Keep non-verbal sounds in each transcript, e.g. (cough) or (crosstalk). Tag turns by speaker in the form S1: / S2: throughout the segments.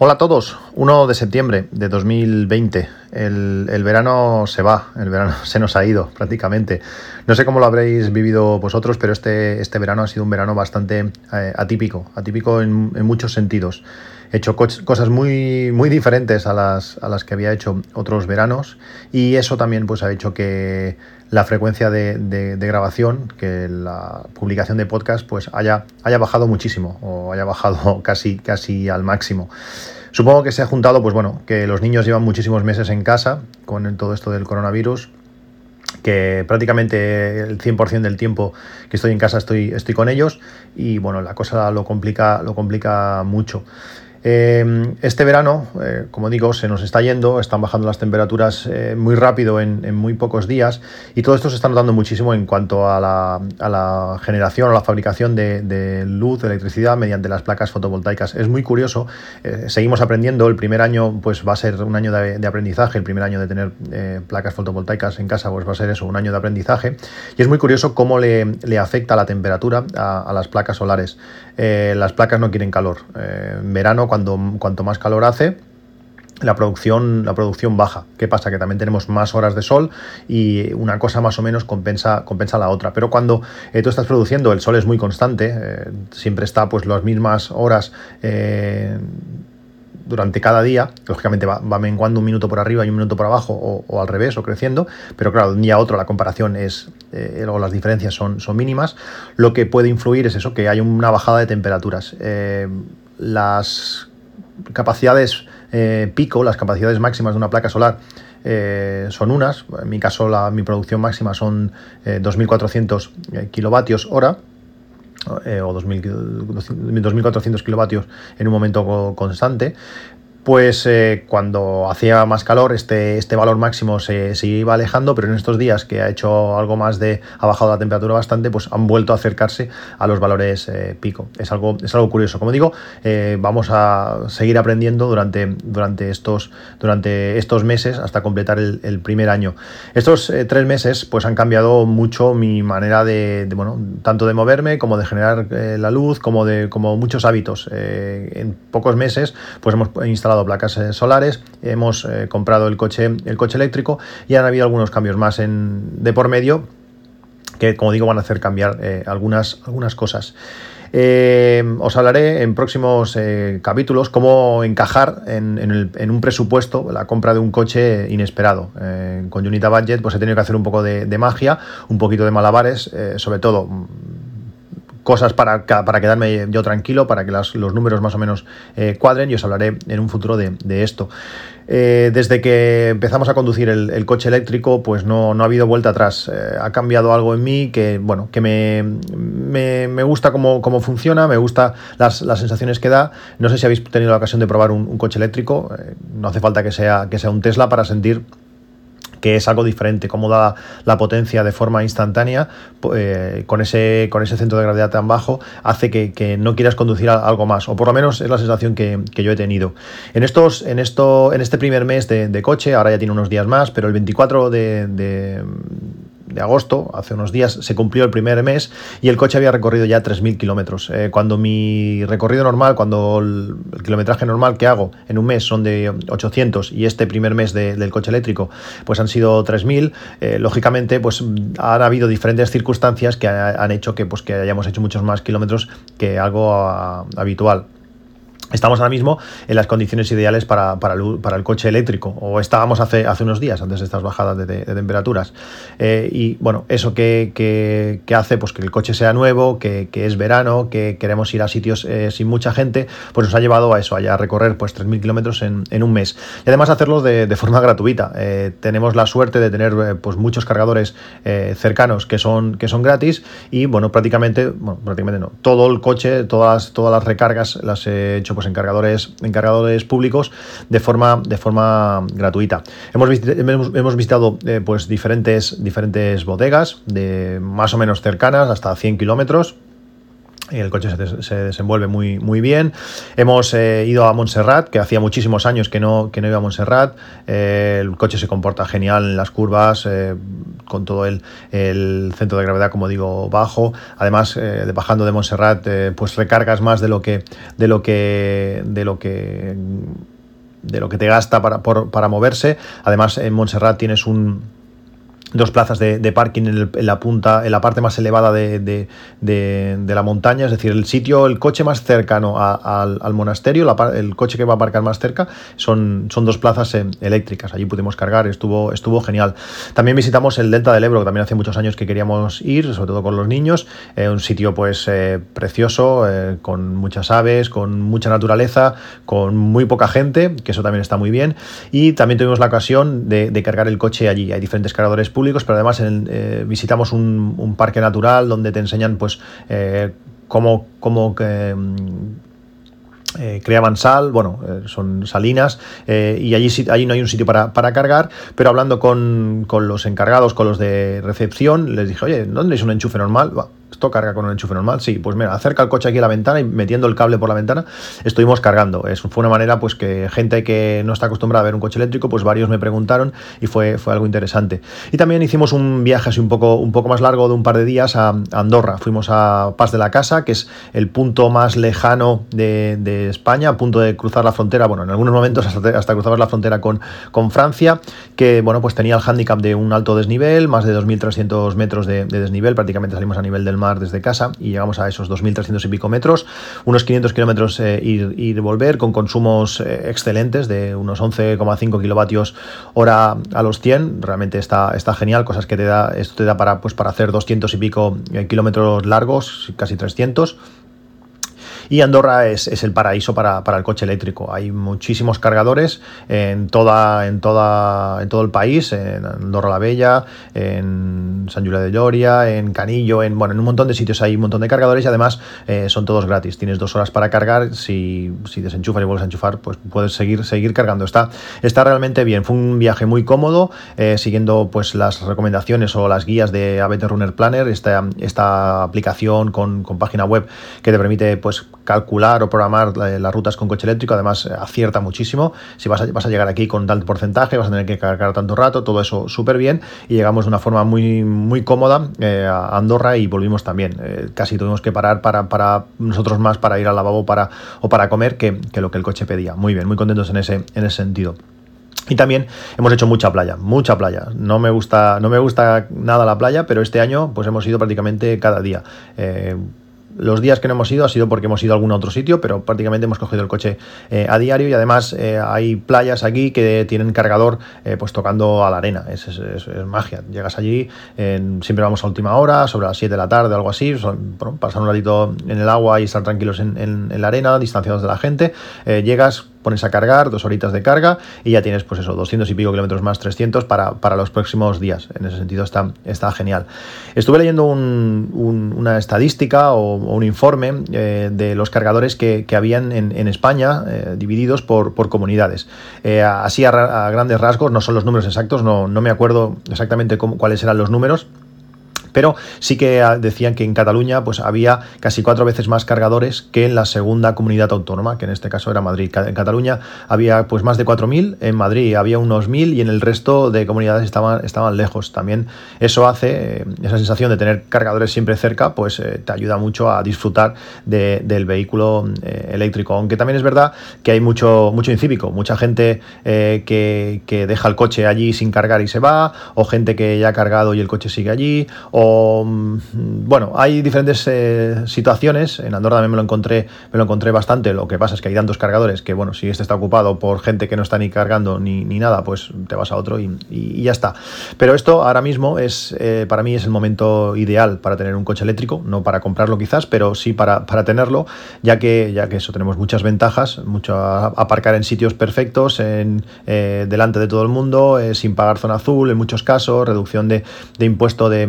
S1: Hola a todos, 1 de septiembre de 2020. El, verano se va, el verano (laughs) se nos ha ido prácticamente. No sé cómo lo habréis vivido vosotros, pero este, este verano ha sido un verano bastante eh, atípico, atípico en, muchos sentidos. He hecho cosas muy, muy diferentes a las, a las que había hecho otros veranos y eso también pues, ha hecho que la frecuencia de, grabación, que la publicación de podcast pues haya, haya bajado muchísimo o haya bajado (laughs) casi, casi al máximo. Supongo que se ha juntado, pues bueno, que los niños llevan muchísimos meses en casa con todo esto del coronavirus, que prácticamente el 100% del tiempo que estoy en casa estoy, estoy con ellos y bueno, la cosa lo complica, lo complica mucho. Em, este verano, eh, como digo, se nos está yendo, están bajando las temperaturas eh, muy rápido en, muy pocos días y todo esto se está notando muchísimo en cuanto a la, generación o la fabricación de, luz, de electricidad mediante las placas fotovoltaicas. Es muy curioso, eh, seguimos aprendiendo, el primer año pues va a ser un año de, aprendizaje, el primer año de tener placas fotovoltaicas en casa pues va a ser eso, un año de aprendizaje y es muy curioso cómo le, afecta la temperatura a, las placas solares. Las placas no quieren calor. en verano cuando, cuanto más calor hace, la producción, la producción baja. ¿Qué pasa? Que también tenemos más horas de sol y una cosa más o menos compensa, compensa la otra. Pero cuando eh, tú estás produciendo, el sol es muy constante, eh, siempre está pues las mismas horas eh, durante cada día, lógicamente va, menguando un minuto por arriba y un minuto por abajo o, al revés o creciendo, pero claro, de un día a otro la comparación es, o las diferencias son, son mínimas, lo que puede influir es eso, que hay una bajada de temperaturas las capacidades eh, pico, las capacidades máximas de una placa solar, eh, son unas. En mi caso, la, mi producción máxima son 2.400 eh, kilovatios hora. O 2.400 kilovatios en un momento constante, pues cuando hacía más calor este, este valor máximo se, iba alejando, pero en estos días que ha hecho algo más de, ha bajado la temperatura bastante, pues han vuelto a acercarse a los valores eh, pico. Es algo, es algo curioso. Como digo, eh, vamos a seguir aprendiendo durante, durante, estos, durante estos meses hasta completar el, primer año. Estos tres meses pues han cambiado mucho mi manera de, bueno, tanto de moverme como de generar la luz, como de como muchos hábitos. en pocos meses pues hemos instalado placas eh, solares, hemos eh, comprado el coche, el coche eléctrico y han habido algunos cambios más en, de por medio que, como digo, van a hacer cambiar eh, algunas, algunas cosas. os hablaré en próximos capítulos cómo encajar en, un presupuesto la compra de un coche inesperado. con Unita Budget pues he tenido que hacer un poco de, magia, un poquito de malabares, sobre todo cosas para, para quedarme yo tranquilo, para que los números más o menos eh, cuadren y os hablaré en un futuro de, esto. Eh, desde que empezamos a conducir el, coche eléctrico, pues no, ha habido vuelta atrás. Eh, ha cambiado algo en mí que, bueno, que me, me, gusta cómo, cómo, funciona, me gusta las, sensaciones que da. No sé si habéis tenido la ocasión de probar un, un coche eléctrico. no hace falta que sea, que sea un Tesla para sentir que es algo diferente, cómo da la potencia de forma instantánea eh, con, ese, con ese centro de gravedad tan bajo, hace que, no quieras conducir algo más, o por lo menos es la sensación que, yo he tenido. En, estos, en, esto, en este primer mes de, coche, ahora ya tiene unos días más, pero el 24 de de agosto, hace unos días, se cumplió el primer mes y el coche había recorrido ya 3.000 kilómetros. Eh, cuando mi recorrido normal, cuando el, kilometraje normal que hago en un mes son de 800 y este primer mes del coche eléctrico pues han sido 3.000, eh, lógicamente pues han habido diferentes circunstancias que han hecho que, pues, que hayamos hecho muchos más kilómetros que algo ah, habitual. Estamos ahora mismo en las condiciones ideales para, el, coche eléctrico, o estábamos hace, hace unos días, antes de estas bajadas de, temperaturas. Eh, y bueno, eso que, hace pues, que el coche sea nuevo, que, es verano, que queremos ir a sitios eh, sin mucha gente, pues nos ha llevado a eso, a recorrer pues, 3.000 kilómetros en, un mes. Y además hacerlo de, forma gratuita. Eh, tenemos la suerte de tener pues, muchos cargadores cercanos que son, que son gratis y bueno, prácticamente, bueno, prácticamente no, todo el coche, todas, todas las recargas las he hecho pues, en cargadores, públicos de forma, de forma gratuita. Hemos, hemos, visitado eh, pues, diferentes, diferentes bodegas de más o menos cercanas, hasta 100 kilómetros el coche se, desenvuelve muy, muy bien. Hemos eh, ido a Montserrat, que hacía muchísimos años que no, que no iba a Montserrat. Eh, el coche se comporta genial en las curvas, eh, con todo el, centro de gravedad, como digo, bajo. Además, de, bajando de Montserrat, pues recargas más de lo que. de lo que. de lo que de lo que te gasta para, para moverse. Además, en Montserrat tienes un, dos plazas de, parking en, la punta, en la parte más elevada de, la montaña, es decir, el sitio, el coche más cercano al, monasterio, el coche que va a aparcar más cerca, son, son dos plazas eh, eléctricas. Allí pudimos cargar, estuvo, estuvo genial. También visitamos el Delta del Ebro, que también hace muchos años que queríamos ir, sobre todo con los niños. Eh, un sitio pues eh, precioso, con muchas aves, con mucha naturaleza, con muy poca gente, que eso también está muy bien. Y también tuvimos la ocasión de, cargar el coche allí. Hay diferentes cargadores públicos, pero además eh, visitamos un, parque natural donde te enseñan pues eh, cómo, cómo eh, creaban sal, bueno, son salinas, y allí, allí no hay un sitio para, cargar, pero hablando con, con, los encargados, con los de recepción, les dije, oye, ¿dónde es un enchufe normal? ¿Esto carga con un enchufe normal? Sí, pues mira, acerca el coche aquí a la ventana y metiendo el cable por la ventana estuvimos cargando. Fue una manera pues que gente que no está acostumbrada a ver un coche eléctrico, pues varios me preguntaron y fue, fue algo interesante. Y también hicimos un viaje así un poco, un poco más largo de un par de días a Andorra. Fuimos a Paz de la Casa, que es el punto más lejano de, España, a punto de cruzar la frontera, bueno, en algunos momentos hasta, hasta cruzar la frontera con, con Francia, que bueno, pues tenía el hándicap de un alto desnivel, más de 2.300 metros de, de desnivel, prácticamente salimos a nivel del mar desde casa y llegamos a esos 2.300 y pico metros, unos 500 kilómetros eh, ir, y volver con consumos eh, excelentes de unos 11,5 kilovatios hora a los 100, realmente está, está genial, cosas que te da, esto te da para, pues, para hacer 200 y pico eh, kilómetros largos, casi 300 y Andorra es, el paraíso para, el coche eléctrico. Hay muchísimos cargadores en, toda, en, toda, en todo el país, en Andorra la Bella, en San Julián de Lloria, en Canillo, en, bueno, en un montón de sitios hay un montón de cargadores y además eh, son todos gratis. Tienes dos horas para cargar, si, si desenchufas y vuelves a enchufar, pues puedes seguir, seguir cargando. Está, está realmente bien. Fue un viaje muy cómodo, eh, siguiendo pues las recomendaciones o las guías de ABT Runner Planner, esta, esta aplicación con, con página web que te permite pues calcular o programar las rutas con coche eléctrico, además eh, acierta muchísimo. Si vas a, llegar aquí con tal porcentaje, vas a tener que cargar tanto rato, todo eso súper bien y llegamos de una forma muy, muy cómoda eh, a Andorra y volvimos también. Eh, casi tuvimos que parar para, para, nosotros más para ir al lavabo para, o para comer que, que lo que el coche pedía. Muy bien, muy contentos en ese, en ese sentido. Y también hemos hecho mucha playa, mucha playa. No me gusta, no me gusta nada la playa, pero este año pues hemos ido prácticamente cada día. Los días que no hemos ido ha sido porque hemos ido a algún otro sitio, pero prácticamente hemos cogido el coche eh, a diario y además eh, hay playas aquí que tienen cargador eh, pues tocando a la arena. Es, magia. Llegas allí, siempre vamos a última hora, sobre las 7 de la tarde, algo así, pasar un ratito en el agua y estar tranquilos en, en la arena, distanciados de la gente. llegas, pones a cargar, dos horitas de carga y ya tienes pues eso, 200 y pico kilómetros más, 300 para, para los próximos días. En ese sentido está, está genial. Estuve leyendo una estadística o, un informe eh, de los cargadores que, que habían en, España eh, divididos por, comunidades. Eh, así a, grandes rasgos, no son los números exactos, no, no me acuerdo exactamente cómo, cuáles eran los números pero sí que ah, decían que en Cataluña pues había casi cuatro veces más cargadores que en la segunda comunidad autónoma, que en este caso era Madrid. En Cataluña había pues más de 4.000, en Madrid había unos 1.000 y en el resto de comunidades estaban, estaban lejos. También eso hace, eh, esa sensación de tener cargadores siempre cerca, pues eh, te ayuda mucho a disfrutar del vehículo eh, eléctrico. Aunque también es verdad que hay mucho, mucho incívico, mucha gente que, que deja el coche allí sin cargar y se va, o gente que ya ha cargado y el coche sigue allí, o Mm, bueno, hay diferentes eh, situaciones. En Andorra también me lo encontré, me lo encontré bastante. Lo que pasa es que hay tantos cargadores que, bueno, si este está ocupado por gente que no está ni cargando ni, nada, pues te vas a otro y, ya está. Pero esto ahora mismo es, eh, para mí, es el momento ideal para tener un coche eléctrico, no para comprarlo quizás, pero sí para, tenerlo, ya que, ya que eso tenemos muchas ventajas, mucho aparcar en sitios perfectos, en, eh, delante de todo el mundo, sin pagar zona azul en muchos casos, reducción de, impuesto de,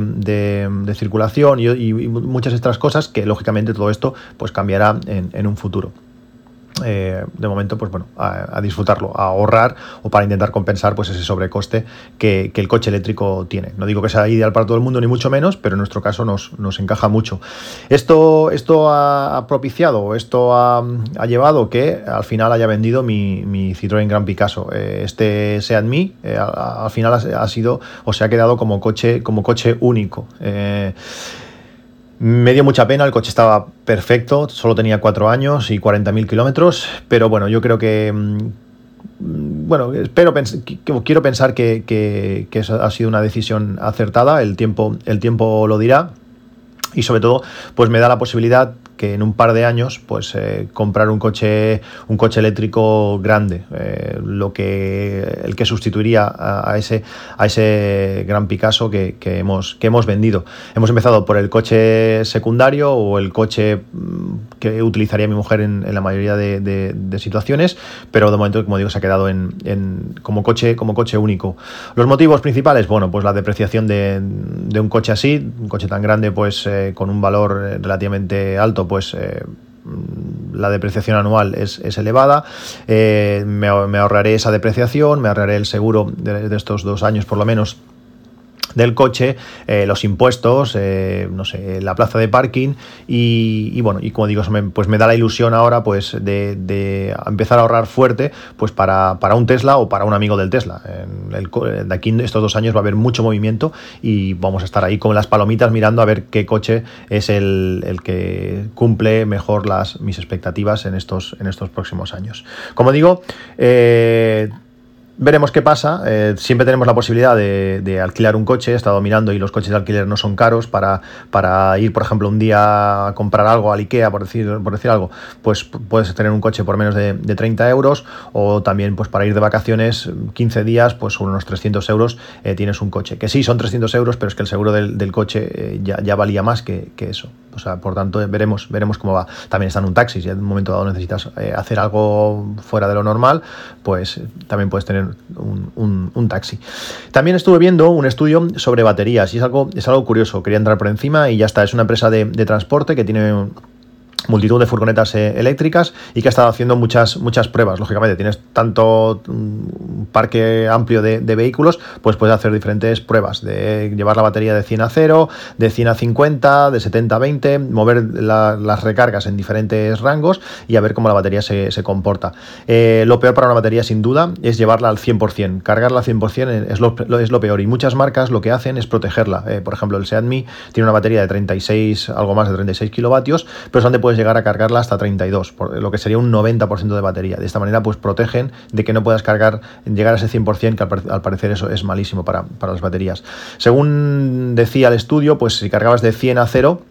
S1: circulación y, muchas otras cosas que lógicamente todo esto pues cambiará en, un futuro. Eh, de momento, pues bueno, a, disfrutarlo, a ahorrar o para intentar compensar pues ese sobrecoste que, el coche eléctrico tiene. No digo que sea ideal para todo el mundo, ni mucho menos, pero en nuestro caso nos, encaja mucho. Esto, esto ha propiciado, esto ha, llevado que al final haya vendido mi, Citroën Gran Picasso. Eh, este Seat Mi eh, al final ha, sido o se ha quedado como coche, como coche único. Me dio mucha pena, el coche estaba perfecto, solo tenía 4 años y 40.000 kilómetros, pero bueno, yo creo que... Mm, bueno, espero, quiero pensar que, que, que ha sido una decisión acertada, el tiempo, el tiempo lo dirá y sobre todo pues me da la posibilidad que en un par de años pues eh, comprar un coche un coche eléctrico grande eh, lo que el que sustituiría a, ese a ese gran Picasso que, hemos que hemos vendido. Hemos empezado por el coche secundario o el coche mm, que utilizaría mi mujer en, la mayoría de, situaciones pero de momento como digo se ha quedado en, como coche como coche único. Los motivos principales bueno pues la depreciación de, un coche así un coche tan grande pues eh, con un valor relativamente alto pues eh, la depreciación anual es, elevada, eh, me, ahorraré esa depreciación, me ahorraré el seguro de, estos dos años por lo menos del coche, eh, los impuestos, eh, no sé, la plaza de parking y, bueno, y como digo, pues me da la ilusión ahora pues de, empezar a ahorrar fuerte pues para, un Tesla o para un amigo del Tesla. En el, de aquí estos dos años va a haber mucho movimiento y vamos a estar ahí con las palomitas mirando a ver qué coche es el, que cumple mejor las, mis expectativas en estos, en estos próximos años. Como digo, eh, Veremos qué pasa. Eh, siempre tenemos la posibilidad de, alquilar un coche. He estado mirando y los coches de alquiler no son caros para, para ir, por ejemplo, un día a comprar algo al IKEA, por decir, por decir algo. Pues puedes tener un coche por menos de, 30 euros o también pues para ir de vacaciones 15 días, pues unos 300 euros eh, tienes un coche. Que sí, son 300 euros, pero es que el seguro del, coche eh, ya, valía más que, eso. O sea, por tanto, veremos, veremos cómo va. También está en un taxi. Si en un momento dado necesitas hacer algo fuera de lo normal, pues también puedes tener un, taxi. También estuve viendo un estudio sobre baterías y es algo, es algo curioso. Quería entrar por encima y ya está. Es una empresa de, de transporte que tiene multitud de furgonetas eh, eléctricas y que ha estado haciendo muchas, muchas pruebas. Lógicamente, tienes tanto un parque amplio de, vehículos, pues puedes hacer diferentes pruebas, de llevar la batería de 100 a 0, de 100 a 50, de 70 a 20, mover las recargas en diferentes rangos y a ver cómo la batería se, comporta. Eh, lo peor para una batería, sin duda, es llevarla al 100%. Cargarla al 100% es lo, es lo peor y muchas marcas lo que hacen es protegerla. Eh, por ejemplo, el Seat Mi tiene una batería de 36, algo más de 36 kilovatios, pero es donde puedes llegar a cargarla hasta 32, por lo que sería un 90% de batería. De esta manera, pues protegen de que no puedas cargar, llegar a ese 100%, que al, parecer eso es malísimo para, para las baterías. Según decía el estudio, pues si cargabas de 100 a 0,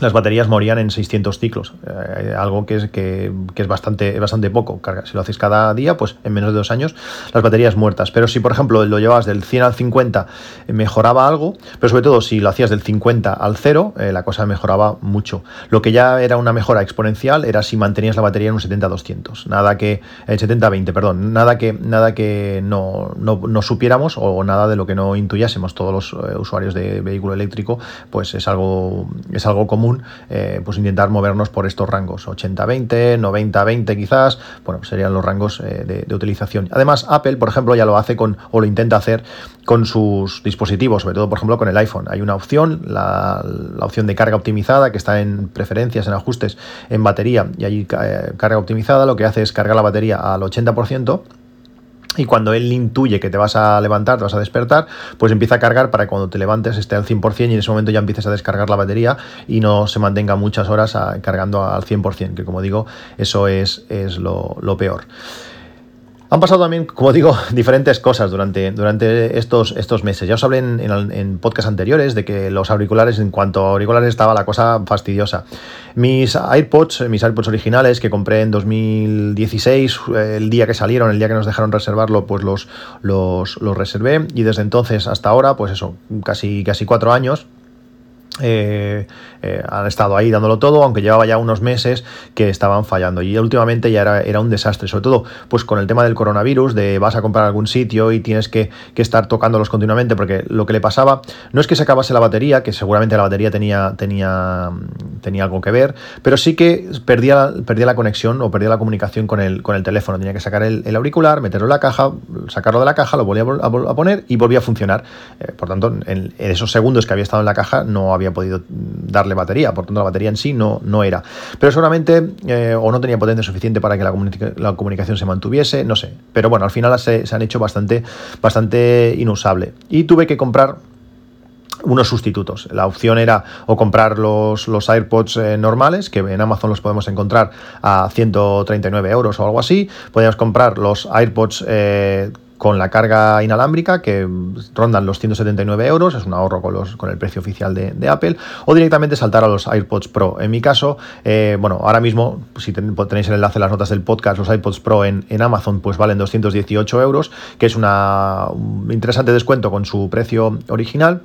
S1: las baterías morían en 600 ciclos, eh, algo que es, que, es bastante, bastante poco. Si lo haces cada día, pues en menos de dos años las baterías muertas. Pero si, por ejemplo, lo llevabas del 100 al 50, eh, mejoraba algo, pero sobre todo si lo hacías del 50 al 0, eh, la cosa mejoraba mucho. Lo que ya era una mejora exponencial era si mantenías la batería en un 70-200. Nada que, el 70-20, perdón, nada que, nada que no, no, supiéramos o nada de lo que no intuyásemos todos los usuarios de vehículo eléctrico, pues es algo, es algo común eh, pues intentar movernos por estos rangos, 80-20, 90-20 quizás, bueno, serían los rangos eh, de, utilización. Además, Apple, por ejemplo, ya lo hace con, o lo intenta hacer con sus dispositivos, sobre todo, por ejemplo, con el iPhone. Hay una opción, la, opción de carga optimizada, que está en preferencias, en ajustes, en batería, y allí eh, carga optimizada lo que hace es cargar la batería al 80%, y cuando él intuye que te vas a levantar, te vas a despertar, pues empieza a cargar para que cuando te levantes esté al 100% y en ese momento ya empieces a descargar la batería y no se mantenga muchas horas cargando al 100%, que como digo, eso es, es lo, lo peor. Han pasado también, como digo, (laughs) diferentes cosas durante, durante estos, estos meses. Ya os hablé en, en, podcasts anteriores de que los auriculares, en cuanto a auriculares, estaba la cosa fastidiosa. Mis AirPods, mis AirPods originales que compré en 2016, el día que salieron, el día que nos dejaron reservarlo, pues los, los, los reservé y desde entonces hasta ahora, pues eso, casi, casi cuatro años eh, eh, han estado ahí dándolo todo, aunque llevaba ya unos meses que estaban fallando. Y últimamente ya era, un desastre, sobre todo pues con el tema del coronavirus, de vas a comprar algún sitio y tienes que, estar tocándolos continuamente, porque lo que le pasaba no es que se acabase la batería, que seguramente la batería tenía, tenía, tenía algo que ver, pero sí que perdía, perdía la conexión o perdía la comunicación con el, con el teléfono. Tenía que sacar el, auricular, meterlo en la caja, sacarlo de la caja, lo volvía a, poner y volvía a funcionar. Eh, por tanto, en, en esos segundos que había estado en la caja no había podido darle batería, por tanto la batería en sí no, no era. Pero seguramente eh, o no tenía potencia suficiente para que la, la, comunicación se mantuviese, no sé. Pero bueno, al final se, han hecho bastante, bastante inusable. Y tuve que comprar unos sustitutos. La opción era o comprar los, los AirPods eh, normales, que en Amazon los podemos encontrar a 139 euros o algo así. Podíamos comprar los AirPods eh, con la carga inalámbrica que rondan los 179 euros, es un ahorro con, los, con el precio oficial de, Apple, o directamente saltar a los AirPods Pro. En mi caso, eh, bueno, ahora mismo, si tenéis el enlace en las notas del podcast, los AirPods Pro en, en Amazon pues valen 218 euros, que es una, un interesante descuento con su precio original.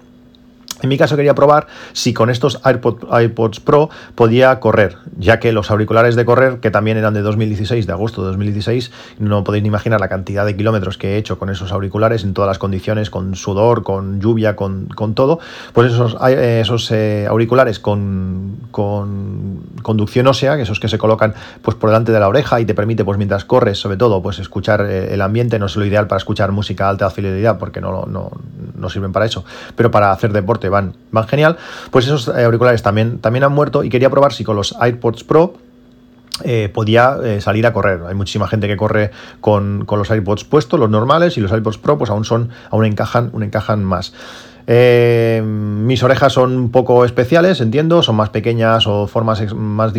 S1: En mi caso quería probar si con estos AirPods, Pro podía correr, ya que los auriculares de correr, que también eran de 2016, de agosto de 2016, no podéis ni imaginar la cantidad de kilómetros que he hecho con esos auriculares en todas las condiciones, con sudor, con lluvia, con, todo, pues esos, esos eh, auriculares con, con, conducción ósea, esos que se colocan pues por delante de la oreja y te permite pues mientras corres, sobre todo, pues escuchar eh, el ambiente, no es lo ideal para escuchar música alta fidelidad, porque no, no, no sirven para eso, pero para hacer deporte van, van genial, pues esos auriculares también, también han muerto y quería probar si con los AirPods Pro eh, podía eh, salir a correr. Hay muchísima gente que corre con, con, los AirPods puestos, los normales, y los AirPods Pro pues aún son, aún encajan, aún encajan más. Eh, mis orejas son un poco especiales, entiendo, son más pequeñas o formas, más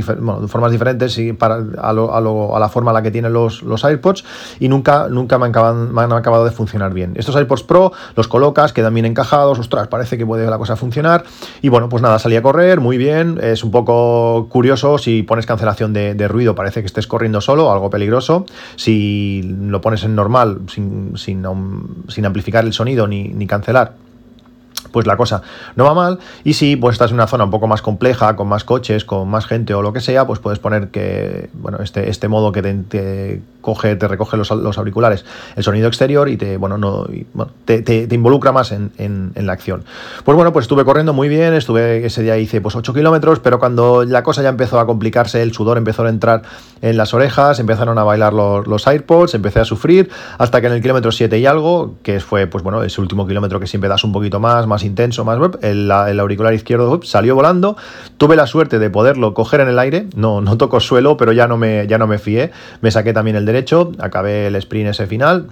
S1: formas diferentes y para, a, la forma a la que tienen los, los AirPods y nunca, nunca me, han acabado de funcionar bien. Estos AirPods Pro los colocas, quedan bien encajados, ostras, parece que puede la cosa funcionar y bueno, pues nada, salí a correr, muy bien, es un poco curioso si pones cancelación de, ruido, parece que estés corriendo solo, algo peligroso, si lo pones en normal, sin, sin, sin amplificar el sonido ni, ni cancelar pues la cosa no va mal. Y si pues estás en una zona un poco más compleja, con más coches, con más gente o lo que sea, pues puedes poner que, bueno, este, este modo que te, coge, te recoge los, auriculares, el sonido exterior y te, bueno, no, te, involucra más en, la acción. Pues bueno, pues estuve corriendo muy bien, estuve ese día hice pues 8 kilómetros, pero cuando la cosa ya empezó a complicarse, el sudor empezó a entrar en las orejas, empezaron a bailar los, los empecé a sufrir, hasta que en el kilómetro 7 y algo, que fue pues bueno, ese último kilómetro que siempre das un poquito más, más intenso, más web, el, auricular izquierdo salió volando. Tuve la suerte de poderlo coger en el aire, no, no toco suelo, pero ya no, me, ya no me fié. Me saqué también el derecho, acabé el sprint ese final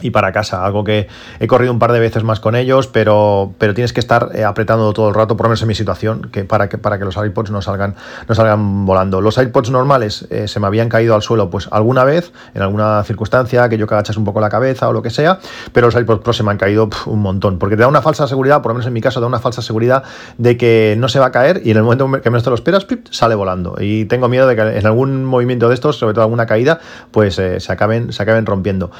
S1: y para casa, algo que he corrido un par de veces más con ellos, pero, pero tienes que estar eh, apretando todo el rato, por lo menos en mi situación, que para que, para que los AirPods no salgan, no salgan volando. Los AirPods normales eh, se me habían caído al suelo pues alguna vez, en alguna circunstancia, que yo que agachas un poco la cabeza o lo que sea, pero los AirPods Pro se me han caído un montón, porque te da una falsa seguridad, por lo menos en mi caso, da una falsa seguridad de que no se va a caer y en el momento que menos te lo esperas, sale volando. Y tengo miedo de que en algún movimiento de estos, sobre todo alguna caída, pues eh, se, acaben, se acaben rompiendo.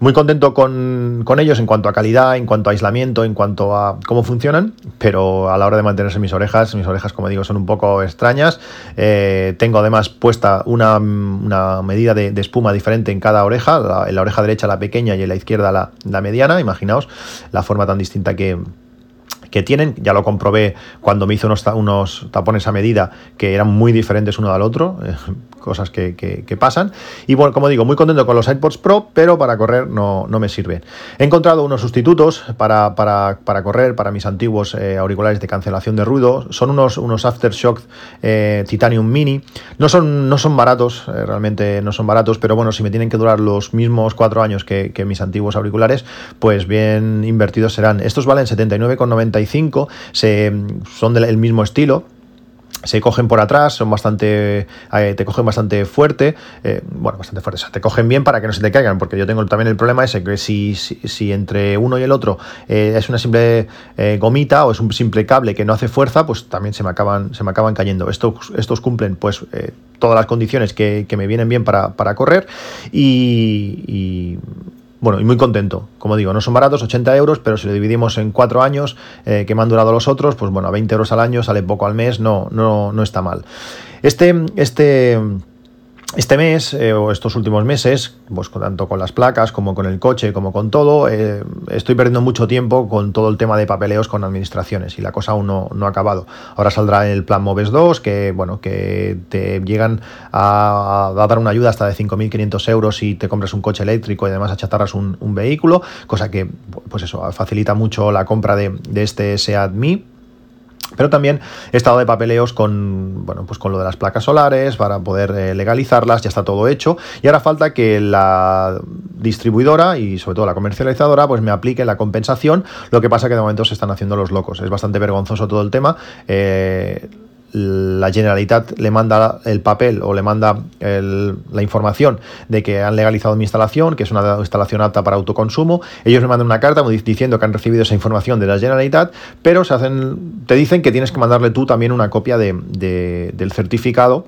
S1: Muy contento con, ellos en cuanto a calidad, en cuanto a aislamiento, en cuanto a cómo funcionan, pero a la hora de mantenerse mis orejas, mis orejas, como digo, son un poco extrañas. Eh, tengo además puesta una, medida de, espuma diferente en cada oreja, en la oreja derecha la pequeña y en la izquierda la, la mediana. Imaginaos la forma tan distinta que, que tienen. Ya lo comprobé cuando me hizo unos, unos tapones a medida que eran muy diferentes uno al otro, eh, (laughs) cosas que, pasan. Y bueno, como digo, muy contento con los iPods Pro, pero para correr no, no me sirven. He encontrado unos sustitutos para, para, para correr, para mis antiguos eh, auriculares de cancelación de ruido. Son unos, unos Aftershock eh, Titanium Mini. No son, no son baratos, realmente no son baratos, pero bueno, si me tienen que durar los mismos cuatro años que, que mis antiguos auriculares, pues bien invertidos serán. Estos valen 79,95 se, son del mismo estilo, se cogen por atrás, son bastante, eh, te cogen bastante fuerte, eh, bueno, bastante fuerte, te cogen bien para que no se te caigan, porque yo tengo también el problema ese, que si, si, entre uno y el otro eh, es una simple gomita o es un simple cable que no hace fuerza, pues también se me acaban, se me acaban cayendo. Estos, estos cumplen pues todas las condiciones que, me vienen bien para, correr y bueno, y muy contento. Como digo, no son baratos, 80 euros, pero si lo dividimos en cuatro años eh, que me han durado los otros, pues bueno, a 20 euros al año sale poco al mes, no, no, no está mal. Este, este este mes eh, o estos últimos meses, pues tanto con las placas como con el coche, como con todo, eh, estoy perdiendo mucho tiempo con todo el tema de papeleos con administraciones y la cosa aún no, ha acabado. Ahora saldrá el plan Moves 2, que bueno, que te llegan a, dar una ayuda hasta de 5.500 euros si te compras un coche eléctrico y además achatarras un, vehículo, cosa que pues eso facilita mucho la compra de, de este Seat Mi pero también he estado de papeleos con, bueno, pues con lo de las placas solares para poder eh, legalizarlas, ya está todo hecho. Y ahora falta que la distribuidora y sobre todo la comercializadora pues me aplique la compensación. Lo que pasa que de momento se están haciendo los locos. Es bastante vergonzoso todo el tema. Eh, la Generalitat le manda el papel o le manda la información de que han legalizado mi instalación, que es una instalación apta para autoconsumo. Ellos me mandan una carta diciendo que han recibido esa información de la Generalitat, pero se hacen, te dicen que tienes que mandarle tú también una copia del certificado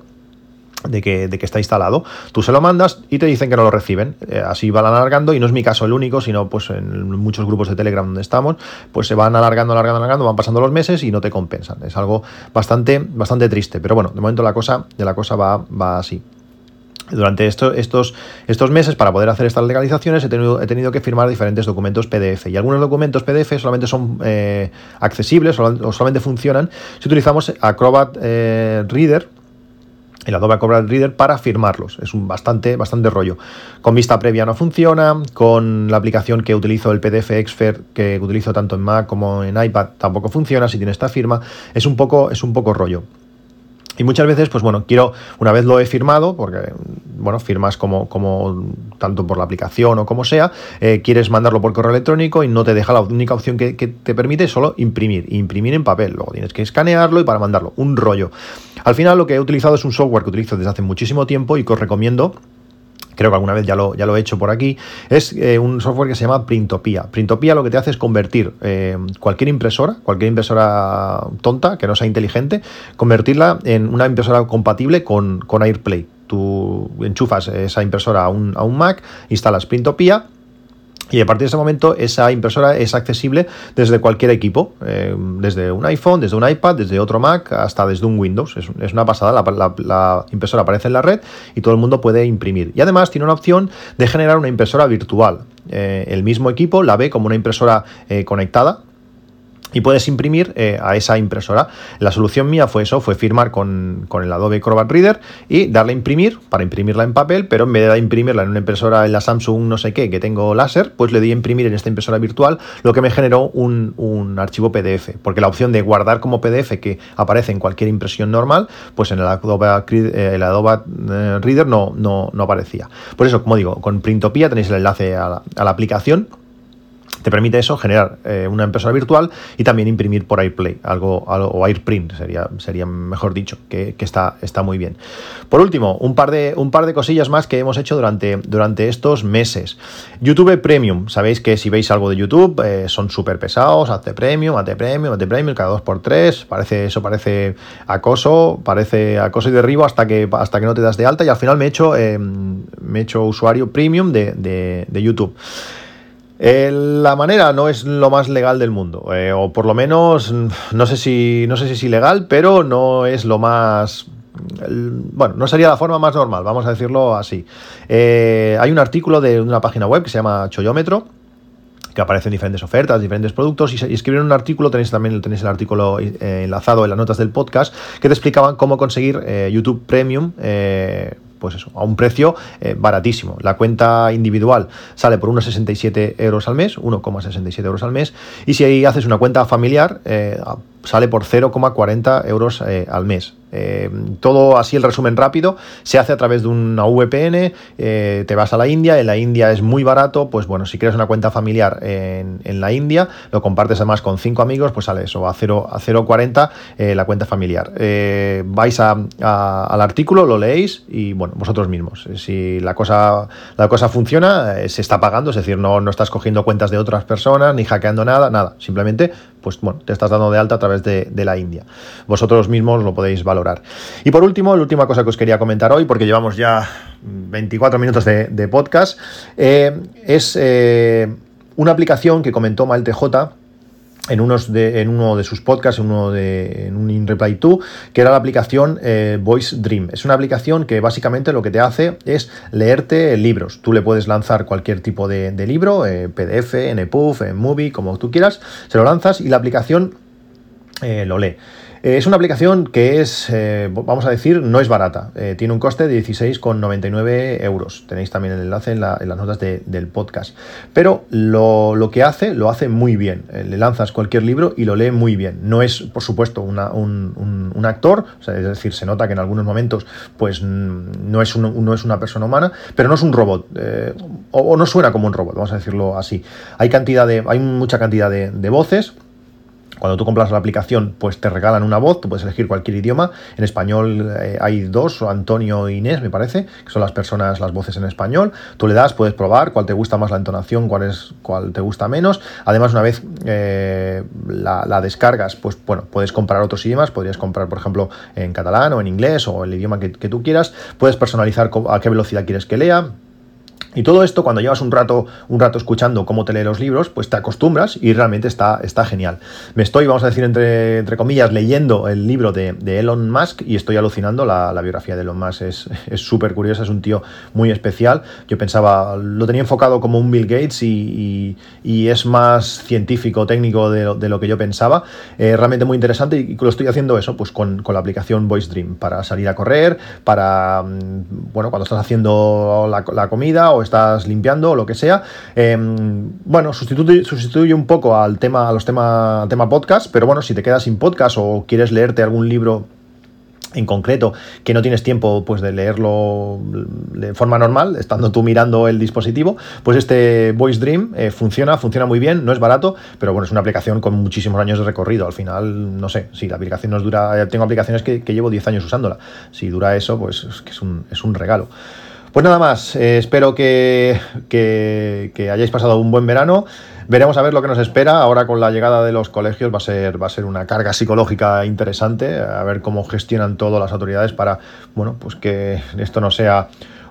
S1: de que, de que, está instalado. Tú se lo mandas y te dicen que no lo reciben. Eh, así van alargando y no es mi caso el único, sino pues en muchos grupos de Telegram donde estamos, pues se van alargando, alargando, alargando, van pasando los meses y no te compensan. Es algo bastante, bastante triste. Pero bueno, de momento la cosa, de la cosa va, va así. Durante estos, estos meses, para poder hacer estas legalizaciones, he tenido, he tenido que firmar diferentes documentos PDF. Y algunos documentos PDF solamente son eh, accesibles o solamente funcionan si utilizamos Acrobat eh, Reader, el Adobe Acrobat Reader para firmarlos. Es un bastante, bastante rollo. Con vista previa no funciona, con la aplicación que utilizo, el PDF Expert, que utilizo tanto en Mac como en iPad, tampoco funciona si tiene esta firma. Es un poco, es un poco rollo. Y muchas veces, pues bueno, quiero, una vez lo he firmado, porque, bueno, firmas como, como tanto por la aplicación o como sea, eh, quieres mandarlo por correo electrónico y no te deja la única opción que, que te permite solo imprimir, imprimir en papel. Luego tienes que escanearlo y para mandarlo, un rollo. Al final lo que he utilizado es un software que utilizo desde hace muchísimo tiempo y que os recomiendo creo que alguna vez ya lo, ya lo he hecho por aquí, es eh, un software que se llama Printopia. Printopia lo que te hace es convertir eh, cualquier impresora, cualquier impresora tonta, que no sea inteligente, convertirla en una impresora compatible con, con AirPlay. Tú enchufas esa impresora a un, a un Mac, instalas Printopia y a partir de ese momento esa impresora es accesible desde cualquier equipo, eh, desde un iPhone, desde un iPad, desde otro Mac, hasta desde un Windows. Es, una pasada, la, impresora aparece en la red y todo el mundo puede imprimir. Y además tiene una opción de generar una impresora virtual. Eh, el mismo equipo la ve como una impresora eh, conectada, y puedes imprimir eh, a esa impresora. La solución mía fue eso, fue firmar con, el Adobe Acrobat Reader y darle a imprimir para imprimirla en papel, pero en vez de imprimirla en una impresora en la Samsung no sé qué que tengo láser, pues le di a imprimir en esta impresora virtual, lo que me generó un, archivo PDF, porque la opción de guardar como PDF que aparece en cualquier impresión normal, pues en el Adobe, eh, el Adobe eh, Reader no, no, no, aparecía. Por eso, como digo, con Printopia tenéis el enlace a la aplicación te permite eso, generar eh, una impresora virtual y también imprimir por AirPlay, algo, o AirPrint sería, sería mejor dicho, que, está, está muy bien. Por último, un par, de, un par de cosillas más que hemos hecho durante, durante estos meses. YouTube Premium, sabéis que si veis algo de YouTube eh, son súper pesados, hazte Premium, hazte Premium, hazte Premium, cada dos por tres, parece, eso parece acoso, parece acoso y derribo hasta que, hasta que no te das de alta y al final me he hecho, em, me he hecho usuario Premium de, de YouTube. Eh, la manera no es lo más legal del mundo, eh, o por lo menos no sé si no sé si es ilegal, pero no es lo más bueno, no sería la forma más normal, vamos a decirlo así. Eh, hay un artículo de una página web que se llama Choyómetro, que aparecen diferentes ofertas, diferentes productos, y, escribieron un artículo, tenéis también tenéis el artículo enlazado en las notas del podcast, que te explicaban cómo conseguir YouTube Premium pues eso, a un precio eh, baratísimo. La cuenta individual sale por unos 67 euros al mes, 1,67 euros al mes, y si ahí haces una cuenta familiar, eh, sale por 0,40 euros eh, al mes. Eh, todo así el resumen rápido se hace a través de una VPN, eh, te vas a la India, en la India es muy barato, pues bueno, si creas una cuenta familiar en, la India, lo compartes además con cinco amigos, pues sale eso, a 0,40 a la cuenta familiar. vais al artículo, lo leéis y bueno, vosotros mismos. Si la cosa, la cosa funciona, se está pagando, es decir, no, no estás cogiendo cuentas de otras personas ni hackeando nada, nada, simplemente pues bueno, te estás dando de alta a través de, la India. Vosotros mismos lo podéis valorar. Y por último, la última cosa que os quería comentar hoy, porque llevamos ya 24 minutos de, podcast, eh, es eh, una aplicación que comentó Mal TJ en, unos de, en uno de sus podcasts, en, uno de, en un In Reply 2, que era la aplicación eh, Voice Dream. Es una aplicación que básicamente lo que te hace es leerte libros. Tú le puedes lanzar cualquier tipo de, libro, eh, PDF, NPUF, en Movie, como tú quieras, se lo lanzas y la aplicación eh, lo lee. Eh, es una aplicación que es, eh, vamos a decir, no es barata. Eh, tiene un coste de 16,99 euros. Tenéis también el enlace en, las notas del podcast. Pero lo, que hace, lo hace muy bien. le lanzas cualquier libro y lo lee muy bien. No es, por supuesto, un, actor, es decir, se nota que en algunos momentos pues, no, es no es una persona humana, pero no es un robot. O, no suena como un robot, vamos a decirlo así. Hay, cantidad de, hay mucha cantidad de voces cuando tú compras la aplicación, pues te regalan una voz, tú puedes elegir cualquier idioma. En español eh, hay dos, Antonio e Inés, me parece, que son las personas, las voces en español. Tú le das, puedes probar cuál te gusta más la entonación, cuál, es, cuál te gusta menos. Además, una vez eh, la, descargas, pues bueno, puedes comprar otros idiomas, podrías comprar, por ejemplo, en catalán o en inglés o el idioma que, que tú quieras. Puedes personalizar a qué velocidad quieres que lea y todo esto, cuando llevas un rato, un rato escuchando cómo te lee los libros, pues te acostumbras y realmente está, está genial. Me estoy, vamos a decir, entre, entre comillas, leyendo el libro de, Elon Musk y estoy alucinando. La, biografía de Elon Musk es (laughs) súper curiosa, es un tío muy especial. Yo pensaba, lo tenía enfocado como un Bill Gates y, es más científico, técnico de lo, que yo pensaba. Eh, realmente muy interesante y lo estoy haciendo eso, pues con, la aplicación Voice Dream, para salir a correr, para, mm, bueno, cuando estás haciendo la, la comida o estás limpiando o lo que sea. Em, bueno, sustituye, sustituye un poco al tema, a los tema, tema podcast, pero bueno, si te quedas sin podcast o quieres leerte algún libro en concreto que no tienes tiempo pues de leerlo de forma normal estando tú mirando el dispositivo pues este Voice Dream eh, funciona funciona muy bien no es barato pero bueno es una aplicación con muchísimos años de recorrido al final no sé si la aplicación nos dura tengo aplicaciones que, llevo 10 años usándola si dura eso pues es que es un, es un regalo pues nada más, eh, espero que, hayáis pasado un buen verano. Veremos a ver lo que nos espera. Ahora con la llegada de los colegios va a ser, va a ser una carga psicológica interesante, a ver cómo gestionan todas las autoridades para, bueno, pues que esto no sea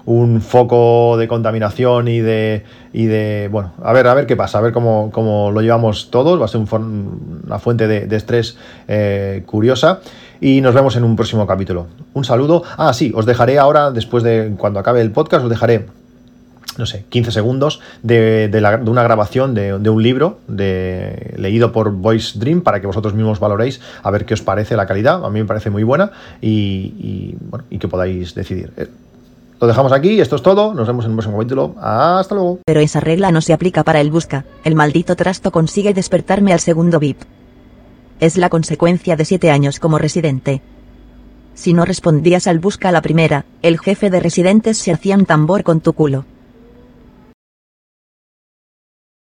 S1: un foco de contaminación y de, y de bueno, a ver, a ver qué pasa, a ver cómo, lo llevamos todos, va a ser una fuente de, estrés eh, curiosa y nos vemos en un próximo capítulo. Un saludo. Ah, sí, os dejaré ahora, después de cuando acabe el podcast, os dejaré no sé, 15 segundos de, una grabación de, un libro de, leído por Voice Dream para que vosotros mismos valoréis a ver qué os parece la calidad. A mí me parece muy buena y, y que podáis decidir. Lo dejamos aquí, esto es todo, nos vemos en el próximo capítulo. Hasta luego.
S2: Pero esa regla no se aplica para el busca. El maldito trasto consigue despertarme al segundo VIP. Es la consecuencia de siete años como residente. Si no respondías al busca a la primera, el jefe de residentes se hacía un tambor con tu culo.